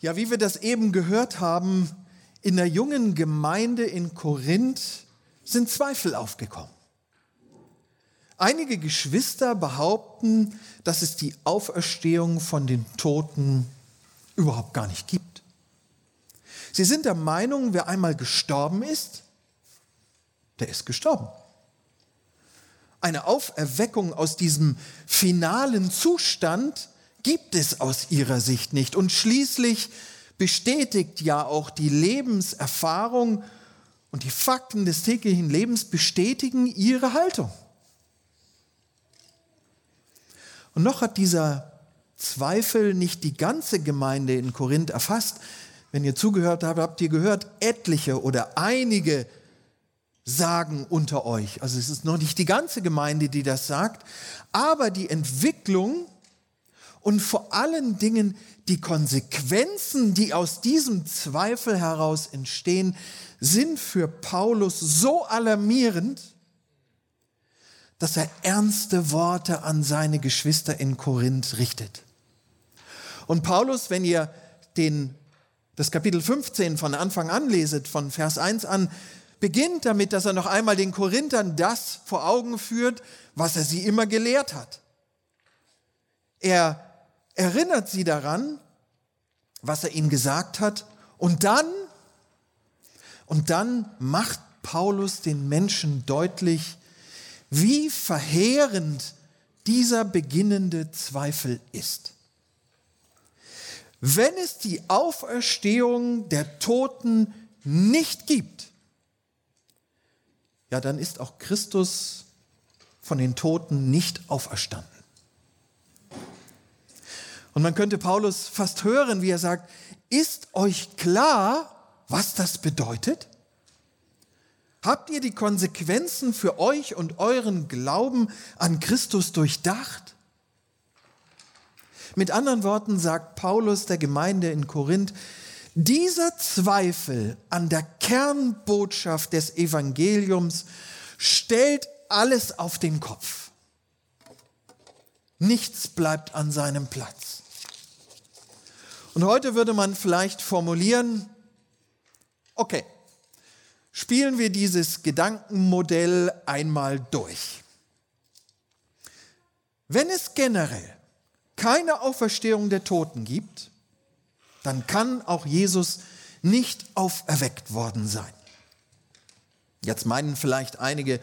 Ja, wie wir das eben gehört haben, in der jungen Gemeinde in Korinth sind Zweifel aufgekommen. Einige Geschwister behaupten, dass es die Auferstehung von den Toten überhaupt gar nicht gibt. Sie sind der Meinung, wer einmal gestorben ist, der ist gestorben. Eine Auferweckung aus diesem finalen Zustand gibt es aus ihrer Sicht nicht. Und schließlich bestätigt ja auch die Lebenserfahrung und die Fakten des täglichen Lebens bestätigen ihre Haltung. Und noch hat dieser Zweifel nicht die ganze Gemeinde in Korinth erfasst. Wenn ihr zugehört habt, habt ihr gehört, etliche oder einige sagen unter euch. Also es ist noch nicht die ganze Gemeinde, die das sagt, aber die Entwicklung und vor allen Dingen die Konsequenzen, die aus diesem Zweifel heraus entstehen, sind für Paulus so alarmierend, dass er ernste Worte an seine Geschwister in Korinth richtet. Und Paulus, wenn ihr den, das Kapitel 15 von Anfang an leset, von Vers 1 an, beginnt damit, dass er noch einmal den Korinthern das vor Augen führt, was er sie immer gelehrt hat. Er erinnert sie daran, was er ihnen gesagt hat, und dann, und dann macht Paulus den Menschen deutlich, wie verheerend dieser beginnende Zweifel ist. Wenn es die Auferstehung der Toten nicht gibt, ja, dann ist auch Christus von den Toten nicht auferstanden. Und man könnte Paulus fast hören, wie er sagt, ist euch klar, was das bedeutet? Habt ihr die Konsequenzen für euch und euren Glauben an Christus durchdacht? Mit anderen Worten sagt Paulus der Gemeinde in Korinth, dieser Zweifel an der Kernbotschaft des Evangeliums stellt alles auf den Kopf. Nichts bleibt an seinem Platz. Und heute würde man vielleicht formulieren, okay, spielen wir dieses Gedankenmodell einmal durch. Wenn es generell keine Auferstehung der Toten gibt, dann kann auch Jesus nicht auferweckt worden sein. Jetzt meinen vielleicht einige,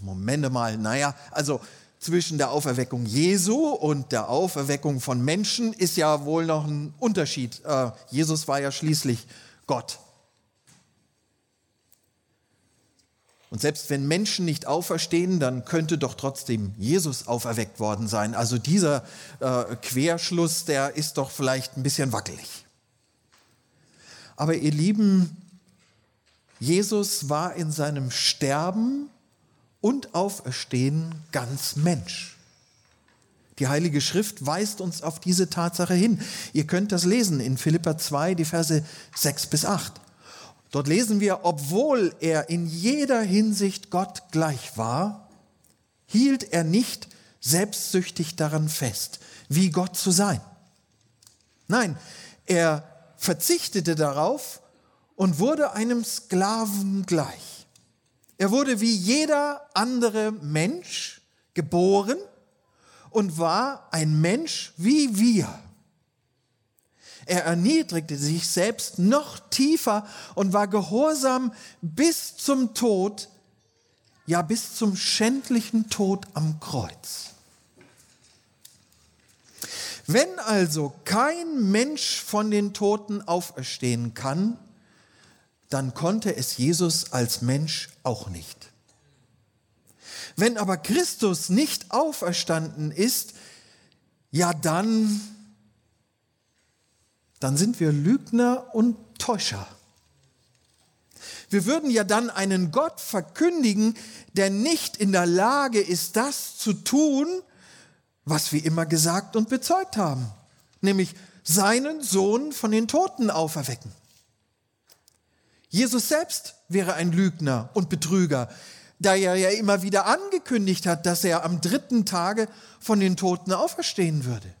Momente mal, naja, also zwischen der Auferweckung Jesu und der Auferweckung von Menschen ist ja wohl noch ein Unterschied. Äh, Jesus war ja schließlich Gott. Und selbst wenn Menschen nicht auferstehen, dann könnte doch trotzdem Jesus auferweckt worden sein. Also dieser äh, Querschluss, der ist doch vielleicht ein bisschen wackelig. Aber ihr Lieben, Jesus war in seinem Sterben und Auferstehen ganz Mensch. Die Heilige Schrift weist uns auf diese Tatsache hin. Ihr könnt das lesen in Philippa 2, die Verse 6 bis 8. Dort lesen wir, obwohl er in jeder Hinsicht Gott gleich war, hielt er nicht selbstsüchtig daran fest, wie Gott zu sein. Nein, er verzichtete darauf und wurde einem Sklaven gleich. Er wurde wie jeder andere Mensch geboren und war ein Mensch wie wir. Er erniedrigte sich selbst noch tiefer und war gehorsam bis zum Tod, ja bis zum schändlichen Tod am Kreuz. Wenn also kein Mensch von den Toten auferstehen kann, dann konnte es Jesus als Mensch auch nicht. Wenn aber Christus nicht auferstanden ist, ja dann dann sind wir Lügner und Täuscher. Wir würden ja dann einen Gott verkündigen, der nicht in der Lage ist, das zu tun, was wir immer gesagt und bezeugt haben, nämlich seinen Sohn von den Toten auferwecken. Jesus selbst wäre ein Lügner und Betrüger, da er ja immer wieder angekündigt hat, dass er am dritten Tage von den Toten auferstehen würde.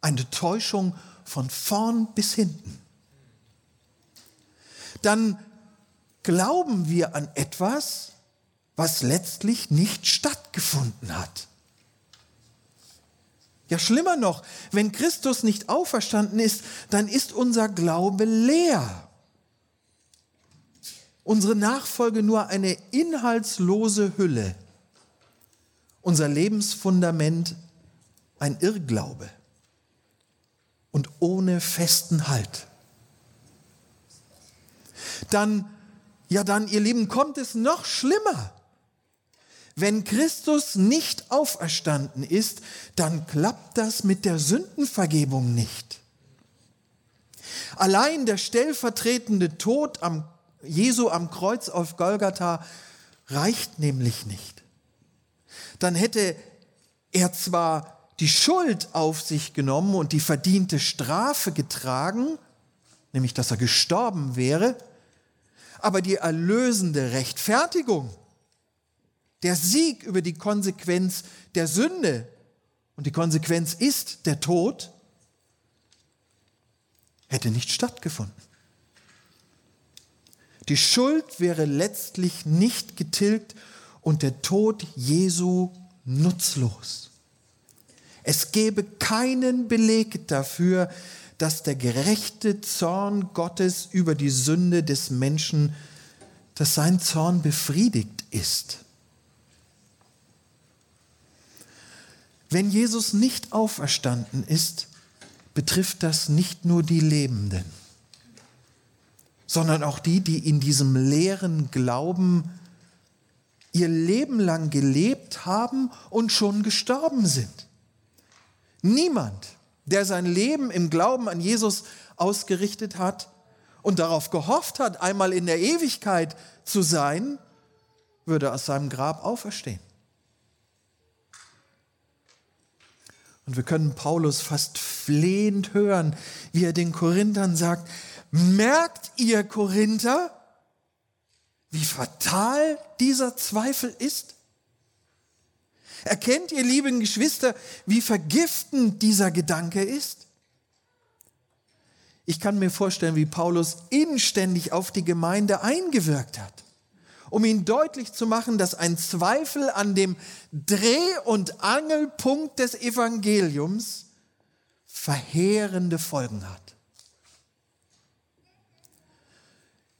Eine Täuschung von vorn bis hinten. Dann glauben wir an etwas, was letztlich nicht stattgefunden hat. Ja, schlimmer noch, wenn Christus nicht auferstanden ist, dann ist unser Glaube leer. Unsere Nachfolge nur eine inhaltslose Hülle. Unser Lebensfundament ein Irrglaube und ohne festen Halt. Dann, ja dann, ihr Lieben, kommt es noch schlimmer. Wenn Christus nicht auferstanden ist, dann klappt das mit der Sündenvergebung nicht. Allein der stellvertretende Tod am Jesu am Kreuz auf Golgatha reicht nämlich nicht. Dann hätte er zwar die Schuld auf sich genommen und die verdiente Strafe getragen, nämlich dass er gestorben wäre, aber die erlösende Rechtfertigung, der Sieg über die Konsequenz der Sünde, und die Konsequenz ist der Tod, hätte nicht stattgefunden. Die Schuld wäre letztlich nicht getilgt und der Tod Jesu nutzlos. Es gäbe keinen Beleg dafür, dass der gerechte Zorn Gottes über die Sünde des Menschen, dass sein Zorn befriedigt ist. Wenn Jesus nicht auferstanden ist, betrifft das nicht nur die Lebenden sondern auch die, die in diesem leeren Glauben ihr Leben lang gelebt haben und schon gestorben sind. Niemand, der sein Leben im Glauben an Jesus ausgerichtet hat und darauf gehofft hat, einmal in der Ewigkeit zu sein, würde aus seinem Grab auferstehen. Und wir können Paulus fast flehend hören, wie er den Korinthern sagt, Merkt ihr Korinther, wie fatal dieser Zweifel ist? Erkennt ihr, lieben Geschwister, wie vergiftend dieser Gedanke ist? Ich kann mir vorstellen, wie Paulus inständig auf die Gemeinde eingewirkt hat, um ihnen deutlich zu machen, dass ein Zweifel an dem Dreh- und Angelpunkt des Evangeliums verheerende Folgen hat.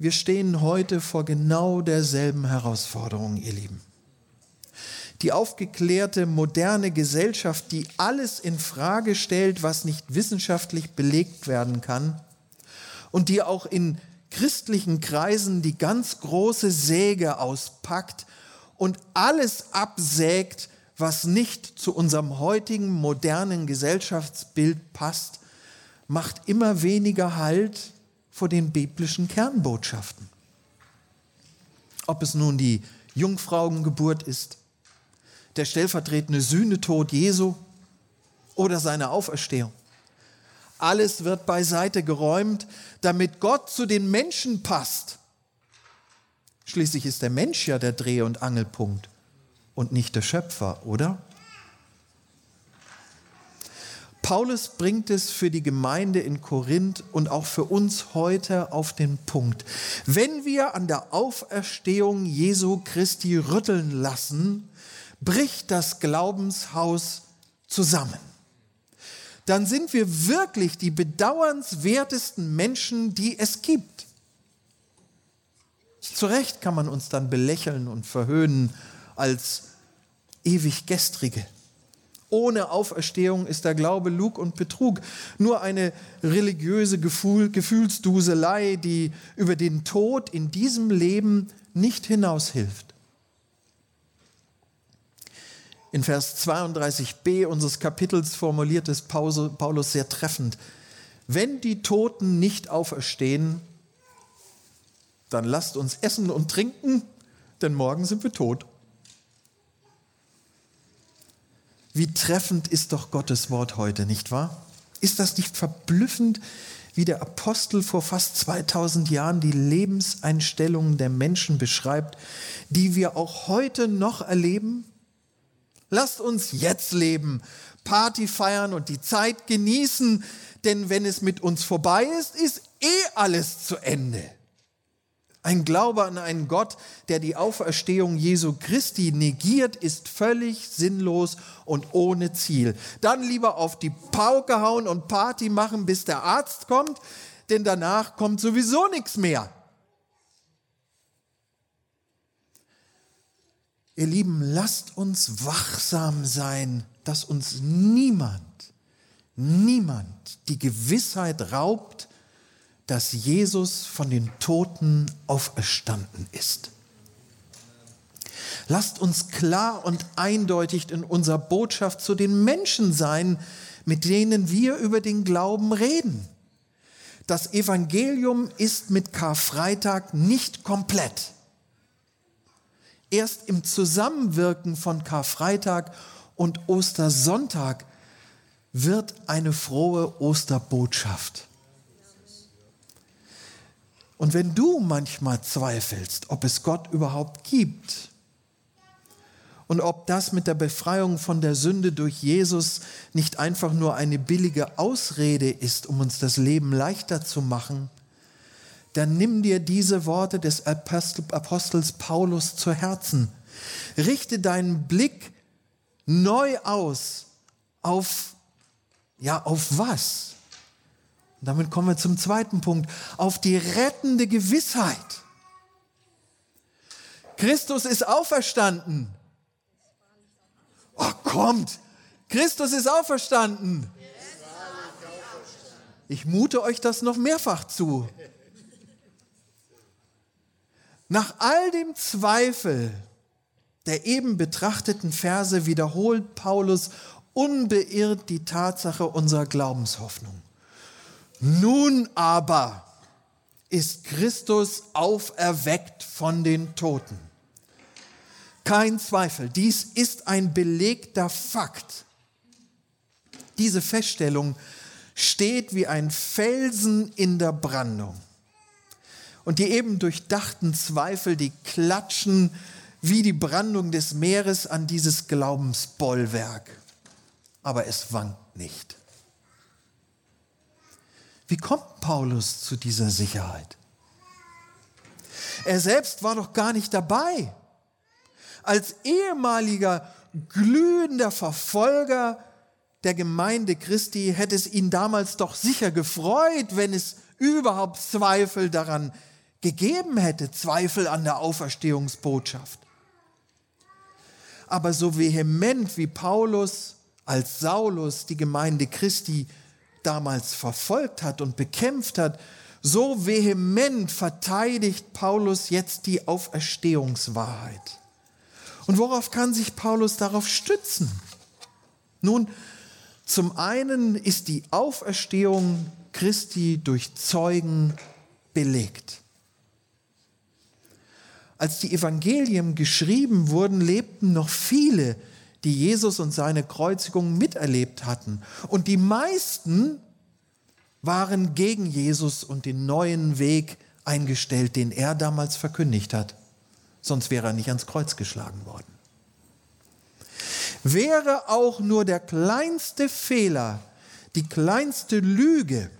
Wir stehen heute vor genau derselben Herausforderung, ihr Lieben. Die aufgeklärte moderne Gesellschaft, die alles in Frage stellt, was nicht wissenschaftlich belegt werden kann und die auch in christlichen Kreisen die ganz große Säge auspackt und alles absägt, was nicht zu unserem heutigen modernen Gesellschaftsbild passt, macht immer weniger Halt vor den biblischen Kernbotschaften. Ob es nun die Jungfrauengeburt ist, der stellvertretende Sühnetod Jesu oder seine Auferstehung. Alles wird beiseite geräumt, damit Gott zu den Menschen passt. Schließlich ist der Mensch ja der Dreh- und Angelpunkt und nicht der Schöpfer, oder? Paulus bringt es für die Gemeinde in Korinth und auch für uns heute auf den Punkt. Wenn wir an der Auferstehung Jesu Christi rütteln lassen, bricht das Glaubenshaus zusammen. Dann sind wir wirklich die bedauernswertesten Menschen, die es gibt. Zu Recht kann man uns dann belächeln und verhöhnen als ewig gestrige. Ohne Auferstehung ist der Glaube Lug und Betrug. Nur eine religiöse Gefühl, Gefühlsduselei, die über den Tod in diesem Leben nicht hinaushilft. In Vers 32b unseres Kapitels formuliert es Paulus sehr treffend. Wenn die Toten nicht auferstehen, dann lasst uns essen und trinken, denn morgen sind wir tot. Wie treffend ist doch Gottes Wort heute, nicht wahr? Ist das nicht verblüffend, wie der Apostel vor fast 2000 Jahren die Lebenseinstellungen der Menschen beschreibt, die wir auch heute noch erleben? Lasst uns jetzt leben, Party feiern und die Zeit genießen, denn wenn es mit uns vorbei ist, ist eh alles zu Ende. Ein Glaube an einen Gott, der die Auferstehung Jesu Christi negiert, ist völlig sinnlos und ohne Ziel. Dann lieber auf die Pauke hauen und Party machen, bis der Arzt kommt, denn danach kommt sowieso nichts mehr. Ihr Lieben, lasst uns wachsam sein, dass uns niemand, niemand die Gewissheit raubt, dass Jesus von den Toten auferstanden ist. Lasst uns klar und eindeutig in unserer Botschaft zu den Menschen sein, mit denen wir über den Glauben reden. Das Evangelium ist mit Karfreitag nicht komplett. Erst im Zusammenwirken von Karfreitag und Ostersonntag wird eine frohe Osterbotschaft. Und wenn du manchmal zweifelst, ob es Gott überhaupt gibt und ob das mit der Befreiung von der Sünde durch Jesus nicht einfach nur eine billige Ausrede ist, um uns das Leben leichter zu machen, dann nimm dir diese Worte des Apostels Paulus zu Herzen. Richte deinen Blick neu aus auf, ja, auf was? Und damit kommen wir zum zweiten Punkt, auf die rettende Gewissheit. Christus ist auferstanden. Oh, kommt! Christus ist auferstanden. Ich mute euch das noch mehrfach zu. Nach all dem Zweifel der eben betrachteten Verse wiederholt Paulus unbeirrt die Tatsache unserer Glaubenshoffnung. Nun aber ist Christus auferweckt von den Toten. Kein Zweifel, dies ist ein belegter Fakt. Diese Feststellung steht wie ein Felsen in der Brandung. Und die eben durchdachten Zweifel, die klatschen wie die Brandung des Meeres an dieses Glaubensbollwerk. Aber es wankt nicht. Wie kommt Paulus zu dieser Sicherheit? Er selbst war doch gar nicht dabei. Als ehemaliger glühender Verfolger der Gemeinde Christi hätte es ihn damals doch sicher gefreut, wenn es überhaupt Zweifel daran gegeben hätte, Zweifel an der Auferstehungsbotschaft. Aber so vehement wie Paulus als Saulus die Gemeinde Christi damals verfolgt hat und bekämpft hat, so vehement verteidigt Paulus jetzt die Auferstehungswahrheit. Und worauf kann sich Paulus darauf stützen? Nun, zum einen ist die Auferstehung Christi durch Zeugen belegt. Als die Evangelien geschrieben wurden, lebten noch viele, die Jesus und seine Kreuzigung miterlebt hatten. Und die meisten waren gegen Jesus und den neuen Weg eingestellt, den er damals verkündigt hat. Sonst wäre er nicht ans Kreuz geschlagen worden. Wäre auch nur der kleinste Fehler, die kleinste Lüge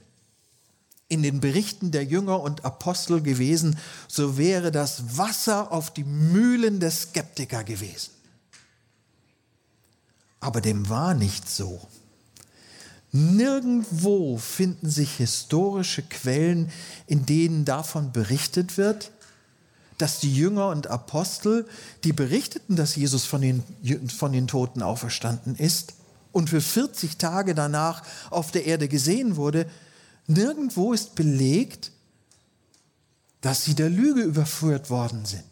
in den Berichten der Jünger und Apostel gewesen, so wäre das Wasser auf die Mühlen der Skeptiker gewesen. Aber dem war nicht so. Nirgendwo finden sich historische Quellen, in denen davon berichtet wird, dass die Jünger und Apostel, die berichteten, dass Jesus von den, von den Toten auferstanden ist und für 40 Tage danach auf der Erde gesehen wurde, nirgendwo ist belegt, dass sie der Lüge überführt worden sind.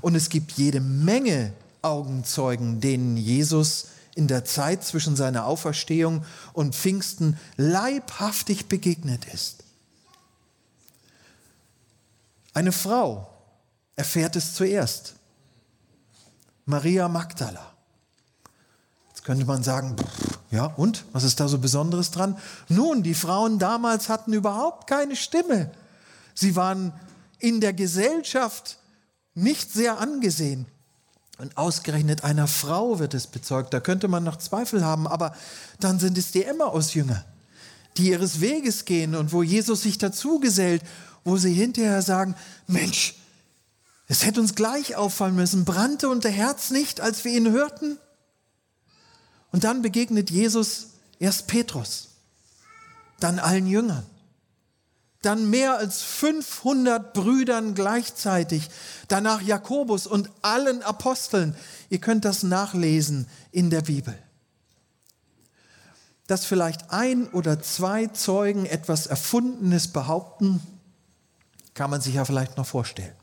Und es gibt jede Menge Augenzeugen, denen Jesus in der Zeit zwischen seiner Auferstehung und Pfingsten leibhaftig begegnet ist. Eine Frau erfährt es zuerst. Maria Magdala. Jetzt könnte man sagen, ja und, was ist da so Besonderes dran? Nun, die Frauen damals hatten überhaupt keine Stimme. Sie waren in der Gesellschaft nicht sehr angesehen. Und ausgerechnet einer Frau wird es bezeugt. Da könnte man noch Zweifel haben, aber dann sind es die Emmaus-Jünger, die ihres Weges gehen und wo Jesus sich dazu gesellt, wo sie hinterher sagen, Mensch, es hätte uns gleich auffallen müssen, brannte unser Herz nicht, als wir ihn hörten? Und dann begegnet Jesus erst Petrus, dann allen Jüngern dann mehr als 500 Brüdern gleichzeitig, danach Jakobus und allen Aposteln. Ihr könnt das nachlesen in der Bibel. Dass vielleicht ein oder zwei Zeugen etwas Erfundenes behaupten, kann man sich ja vielleicht noch vorstellen.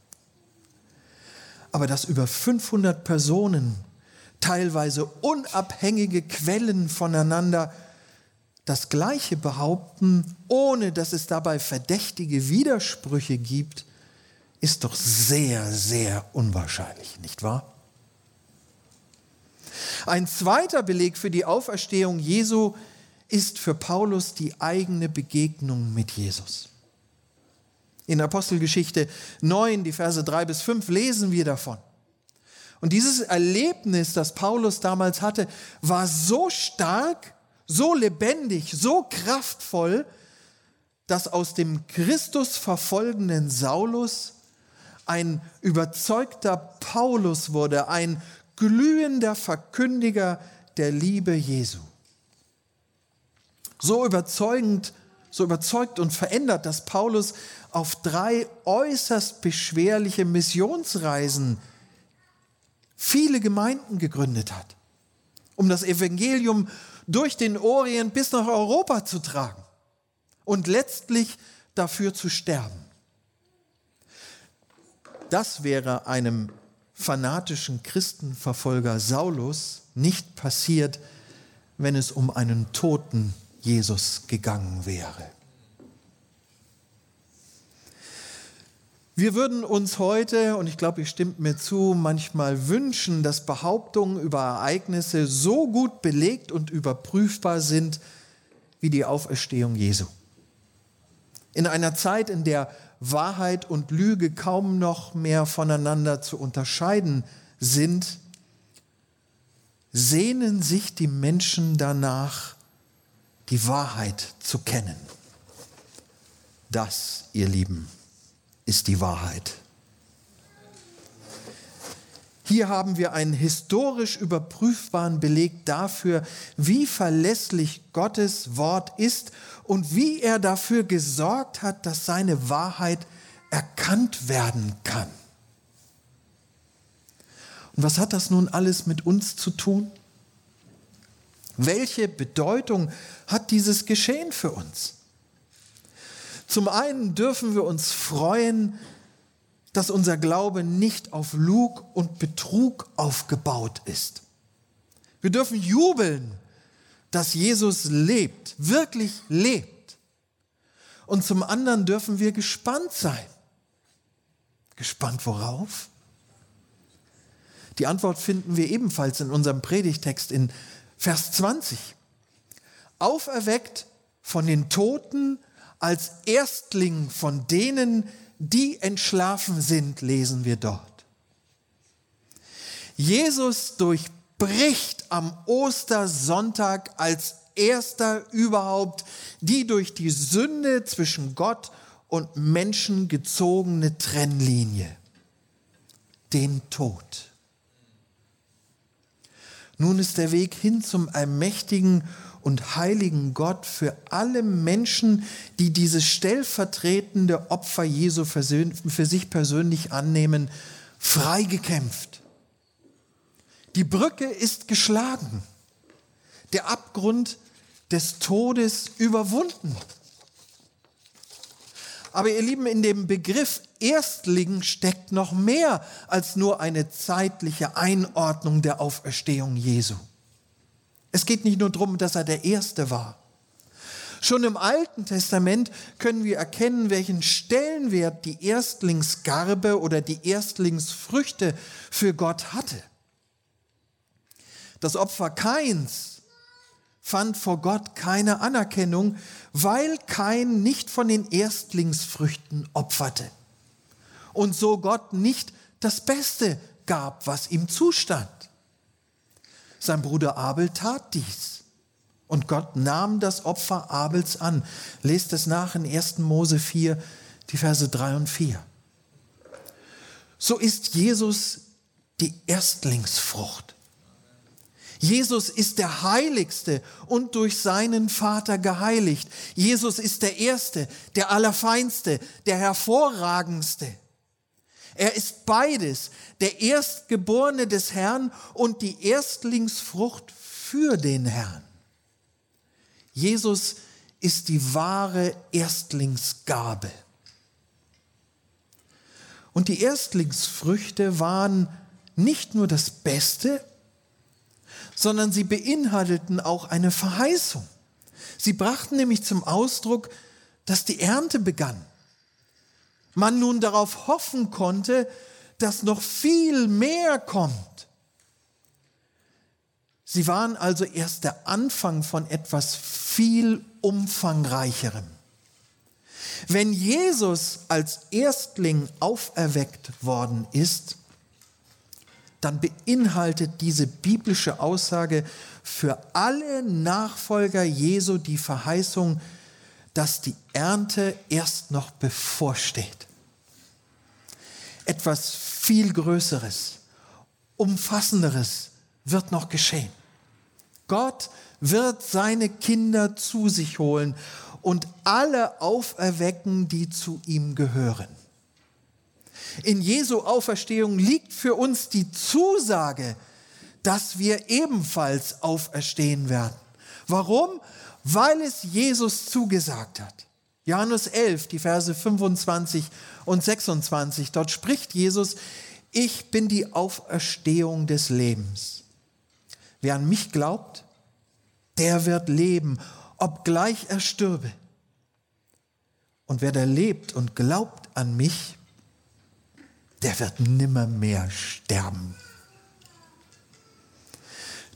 Aber dass über 500 Personen, teilweise unabhängige Quellen voneinander, das Gleiche behaupten, ohne dass es dabei verdächtige Widersprüche gibt, ist doch sehr, sehr unwahrscheinlich, nicht wahr? Ein zweiter Beleg für die Auferstehung Jesu ist für Paulus die eigene Begegnung mit Jesus. In Apostelgeschichte 9, die Verse 3 bis 5 lesen wir davon. Und dieses Erlebnis, das Paulus damals hatte, war so stark, so lebendig, so kraftvoll, dass aus dem Christus verfolgenden Saulus ein überzeugter Paulus wurde, ein glühender Verkündiger der Liebe Jesu. So überzeugend, so überzeugt und verändert, dass Paulus auf drei äußerst beschwerliche Missionsreisen viele Gemeinden gegründet hat, um das Evangelium durch den Orient bis nach Europa zu tragen und letztlich dafür zu sterben. Das wäre einem fanatischen Christenverfolger Saulus nicht passiert, wenn es um einen toten Jesus gegangen wäre. Wir würden uns heute, und ich glaube, ihr stimmt mir zu, manchmal wünschen, dass Behauptungen über Ereignisse so gut belegt und überprüfbar sind wie die Auferstehung Jesu. In einer Zeit, in der Wahrheit und Lüge kaum noch mehr voneinander zu unterscheiden sind, sehnen sich die Menschen danach, die Wahrheit zu kennen. Das, ihr Lieben, ist die Wahrheit. Hier haben wir einen historisch überprüfbaren Beleg dafür, wie verlässlich Gottes Wort ist und wie er dafür gesorgt hat, dass seine Wahrheit erkannt werden kann. Und was hat das nun alles mit uns zu tun? Welche Bedeutung hat dieses Geschehen für uns? Zum einen dürfen wir uns freuen, dass unser Glaube nicht auf Lug und Betrug aufgebaut ist. Wir dürfen jubeln, dass Jesus lebt, wirklich lebt. Und zum anderen dürfen wir gespannt sein. Gespannt worauf? Die Antwort finden wir ebenfalls in unserem Predigtext in Vers 20. Auferweckt von den Toten als Erstling von denen, die entschlafen sind, lesen wir dort. Jesus durchbricht am Ostersonntag als erster überhaupt die durch die Sünde zwischen Gott und Menschen gezogene Trennlinie, den Tod. Nun ist der Weg hin zum allmächtigen und heiligen Gott für alle Menschen, die dieses stellvertretende Opfer Jesu für sich persönlich annehmen, freigekämpft. Die Brücke ist geschlagen, der Abgrund des Todes überwunden. Aber ihr Lieben, in dem Begriff Erstling steckt noch mehr als nur eine zeitliche Einordnung der Auferstehung Jesu. Es geht nicht nur darum, dass er der Erste war. Schon im Alten Testament können wir erkennen, welchen Stellenwert die Erstlingsgarbe oder die Erstlingsfrüchte für Gott hatte. Das Opfer Kains fand vor Gott keine Anerkennung, weil Kain nicht von den Erstlingsfrüchten opferte und so Gott nicht das Beste gab, was ihm zustand. Sein Bruder Abel tat dies. Und Gott nahm das Opfer Abels an. Lest es nach in 1. Mose 4, die Verse 3 und 4. So ist Jesus die Erstlingsfrucht. Jesus ist der Heiligste und durch seinen Vater geheiligt. Jesus ist der Erste, der Allerfeinste, der Hervorragendste. Er ist beides, der Erstgeborene des Herrn und die Erstlingsfrucht für den Herrn. Jesus ist die wahre Erstlingsgabe. Und die Erstlingsfrüchte waren nicht nur das Beste, sondern sie beinhalteten auch eine Verheißung. Sie brachten nämlich zum Ausdruck, dass die Ernte begann. Man nun darauf hoffen konnte, dass noch viel mehr kommt. Sie waren also erst der Anfang von etwas viel umfangreicherem. Wenn Jesus als Erstling auferweckt worden ist, dann beinhaltet diese biblische Aussage für alle Nachfolger Jesu die Verheißung, dass die Ernte erst noch bevorsteht. Etwas viel Größeres, Umfassenderes wird noch geschehen. Gott wird seine Kinder zu sich holen und alle auferwecken, die zu ihm gehören. In Jesu Auferstehung liegt für uns die Zusage, dass wir ebenfalls auferstehen werden. Warum? Weil es Jesus zugesagt hat. Johannes 11, die Verse 25 und 26, dort spricht Jesus, ich bin die Auferstehung des Lebens. Wer an mich glaubt, der wird leben, obgleich er stürbe. Und wer da lebt und glaubt an mich, der wird nimmermehr sterben.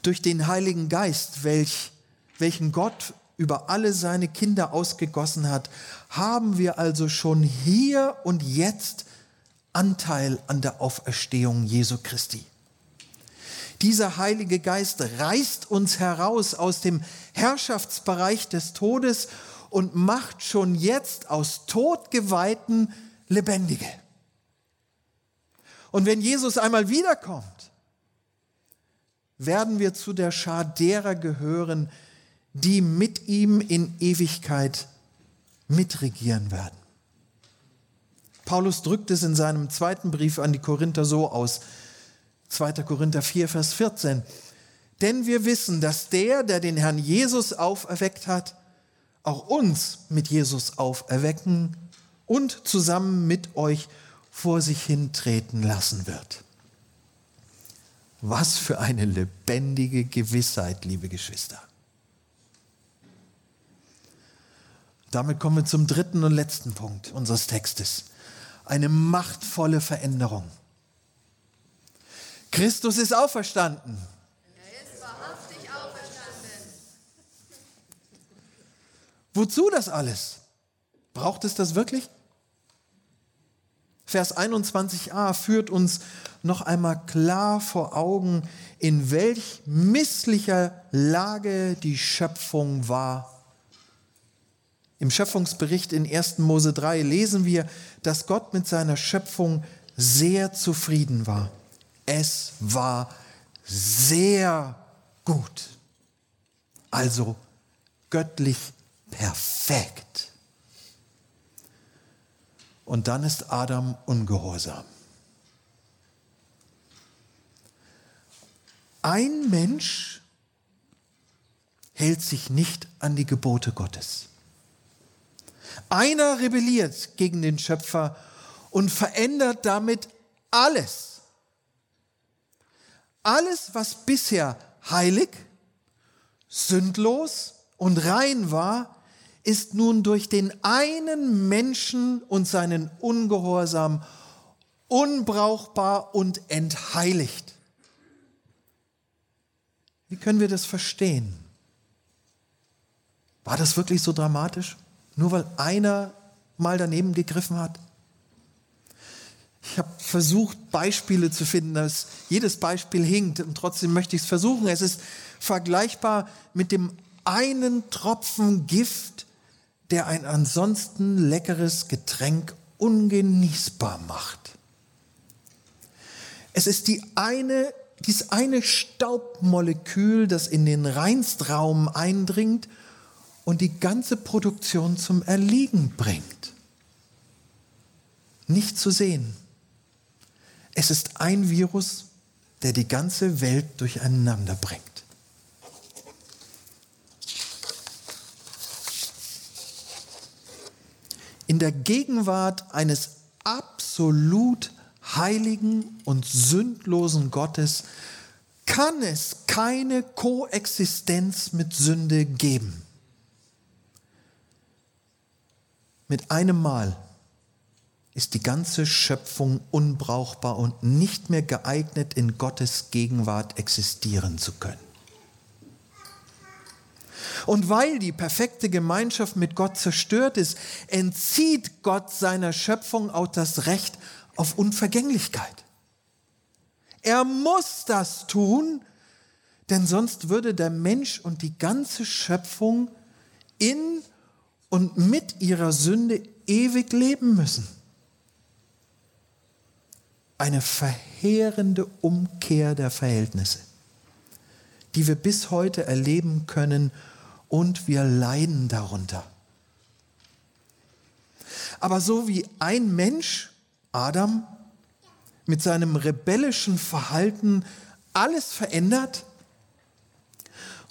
Durch den Heiligen Geist, welch, welchen Gott über alle seine Kinder ausgegossen hat, haben wir also schon hier und jetzt Anteil an der Auferstehung Jesu Christi. Dieser Heilige Geist reißt uns heraus aus dem Herrschaftsbereich des Todes und macht schon jetzt aus Todgeweihten Lebendige. Und wenn Jesus einmal wiederkommt, werden wir zu der Schar derer gehören, die mit ihm in Ewigkeit mitregieren werden. Paulus drückt es in seinem zweiten Brief an die Korinther so aus, 2. Korinther 4, Vers 14. Denn wir wissen, dass der, der den Herrn Jesus auferweckt hat, auch uns mit Jesus auferwecken und zusammen mit euch vor sich hintreten lassen wird. Was für eine lebendige Gewissheit, liebe Geschwister. Damit kommen wir zum dritten und letzten Punkt unseres Textes. Eine machtvolle Veränderung. Christus ist auferstanden. Er ist wahrhaftig auferstanden. Wozu das alles? Braucht es das wirklich? Vers 21a führt uns noch einmal klar vor Augen, in welch misslicher Lage die Schöpfung war. Im Schöpfungsbericht in 1. Mose 3 lesen wir, dass Gott mit seiner Schöpfung sehr zufrieden war. Es war sehr gut. Also göttlich perfekt. Und dann ist Adam ungehorsam. Ein Mensch hält sich nicht an die Gebote Gottes. Einer rebelliert gegen den Schöpfer und verändert damit alles. Alles, was bisher heilig, sündlos und rein war, ist nun durch den einen Menschen und seinen Ungehorsam unbrauchbar und entheiligt. Wie können wir das verstehen? War das wirklich so dramatisch? Nur weil einer mal daneben gegriffen hat? Ich habe versucht, Beispiele zu finden, dass jedes Beispiel hinkt und trotzdem möchte ich es versuchen. Es ist vergleichbar mit dem einen Tropfen Gift, der ein ansonsten leckeres Getränk ungenießbar macht. Es ist die eine, dies eine Staubmolekül, das in den Reinstraum eindringt und die ganze Produktion zum Erliegen bringt. Nicht zu sehen. Es ist ein Virus, der die ganze Welt durcheinander bringt. In der Gegenwart eines absolut heiligen und sündlosen Gottes kann es keine Koexistenz mit Sünde geben. Mit einem Mal ist die ganze Schöpfung unbrauchbar und nicht mehr geeignet, in Gottes Gegenwart existieren zu können. Und weil die perfekte Gemeinschaft mit Gott zerstört ist, entzieht Gott seiner Schöpfung auch das Recht auf Unvergänglichkeit. Er muss das tun, denn sonst würde der Mensch und die ganze Schöpfung in und mit ihrer Sünde ewig leben müssen. Eine verheerende Umkehr der Verhältnisse, die wir bis heute erleben können und wir leiden darunter. Aber so wie ein Mensch Adam mit seinem rebellischen Verhalten alles verändert,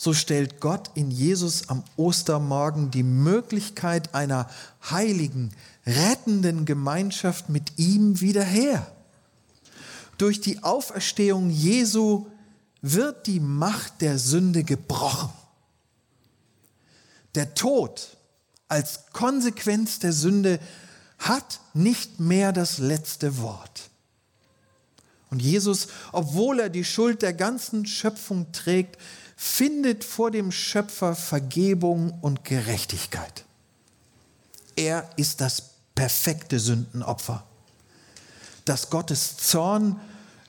so stellt Gott in Jesus am Ostermorgen die Möglichkeit einer heiligen, rettenden Gemeinschaft mit ihm wieder her. Durch die Auferstehung Jesu wird die Macht der Sünde gebrochen. Der Tod als Konsequenz der Sünde hat nicht mehr das letzte Wort. Und Jesus, obwohl er die Schuld der ganzen Schöpfung trägt, findet vor dem Schöpfer Vergebung und Gerechtigkeit. Er ist das perfekte Sündenopfer, das Gottes Zorn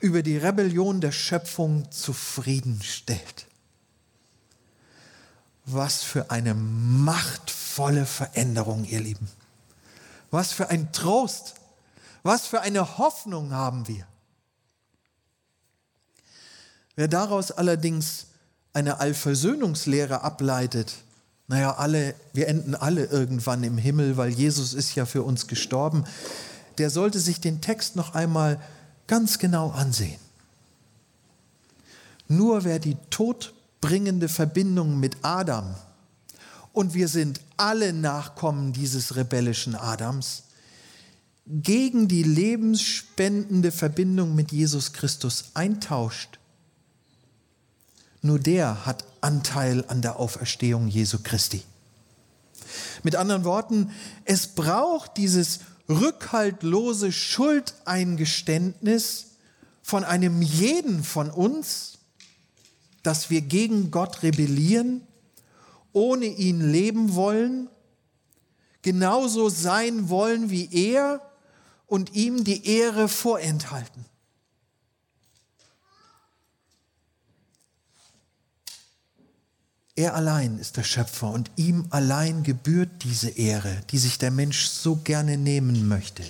über die Rebellion der Schöpfung zufriedenstellt. Was für eine machtvolle Veränderung, ihr Lieben. Was für ein Trost, was für eine Hoffnung haben wir. Wer daraus allerdings eine Allversöhnungslehre ableitet, naja, alle, wir enden alle irgendwann im Himmel, weil Jesus ist ja für uns gestorben, der sollte sich den Text noch einmal ganz genau ansehen. Nur wer die todbringende Verbindung mit Adam und wir sind alle Nachkommen dieses rebellischen Adams, gegen die lebensspendende Verbindung mit Jesus Christus eintauscht, nur der hat Anteil an der Auferstehung Jesu Christi. Mit anderen Worten, es braucht dieses rückhaltlose Schuldeingeständnis von einem jeden von uns, dass wir gegen Gott rebellieren ohne ihn leben wollen, genauso sein wollen wie er und ihm die Ehre vorenthalten. Er allein ist der Schöpfer und ihm allein gebührt diese Ehre, die sich der Mensch so gerne nehmen möchte.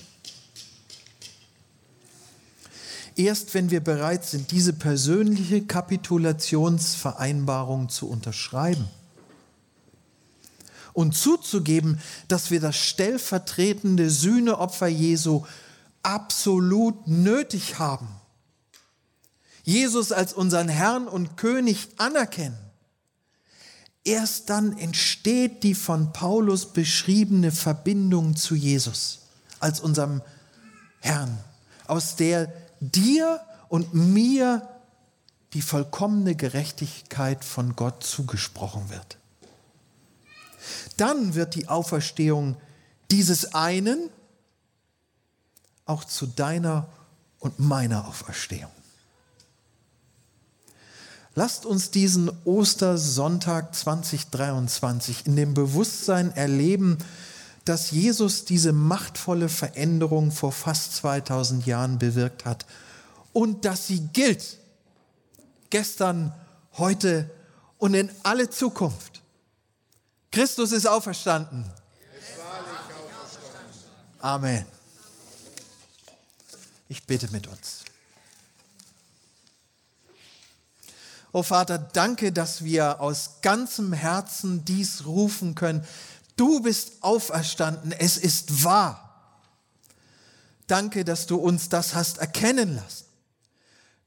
Erst wenn wir bereit sind, diese persönliche Kapitulationsvereinbarung zu unterschreiben, und zuzugeben, dass wir das stellvertretende Sühneopfer Jesu absolut nötig haben. Jesus als unseren Herrn und König anerkennen. Erst dann entsteht die von Paulus beschriebene Verbindung zu Jesus als unserem Herrn, aus der dir und mir die vollkommene Gerechtigkeit von Gott zugesprochen wird dann wird die Auferstehung dieses einen auch zu deiner und meiner Auferstehung. Lasst uns diesen Ostersonntag 2023 in dem Bewusstsein erleben, dass Jesus diese machtvolle Veränderung vor fast 2000 Jahren bewirkt hat und dass sie gilt. Gestern, heute und in alle Zukunft. Christus ist auferstanden. Amen. Ich bitte mit uns. Oh Vater, danke, dass wir aus ganzem Herzen dies rufen können. Du bist auferstanden, es ist wahr. Danke, dass du uns das hast erkennen lassen,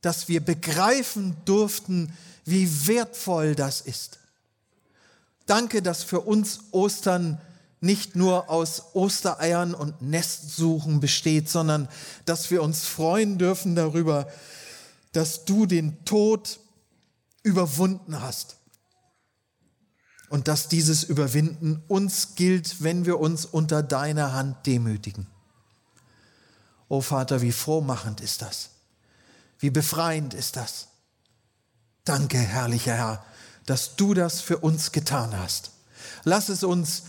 dass wir begreifen durften, wie wertvoll das ist. Danke, dass für uns Ostern nicht nur aus Ostereiern und Nestsuchen besteht, sondern dass wir uns freuen dürfen darüber, dass du den Tod überwunden hast. Und dass dieses Überwinden uns gilt, wenn wir uns unter deiner Hand demütigen. O Vater, wie frohmachend ist das. Wie befreiend ist das. Danke, herrlicher Herr, dass du das für uns getan hast. Lass es uns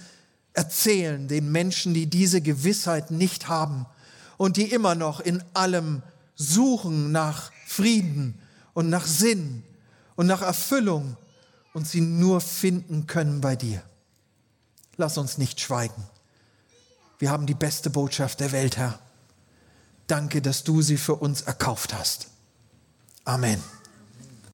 erzählen, den Menschen, die diese Gewissheit nicht haben und die immer noch in allem suchen nach Frieden und nach Sinn und nach Erfüllung und sie nur finden können bei dir. Lass uns nicht schweigen. Wir haben die beste Botschaft der Welt, Herr. Danke, dass du sie für uns erkauft hast. Amen.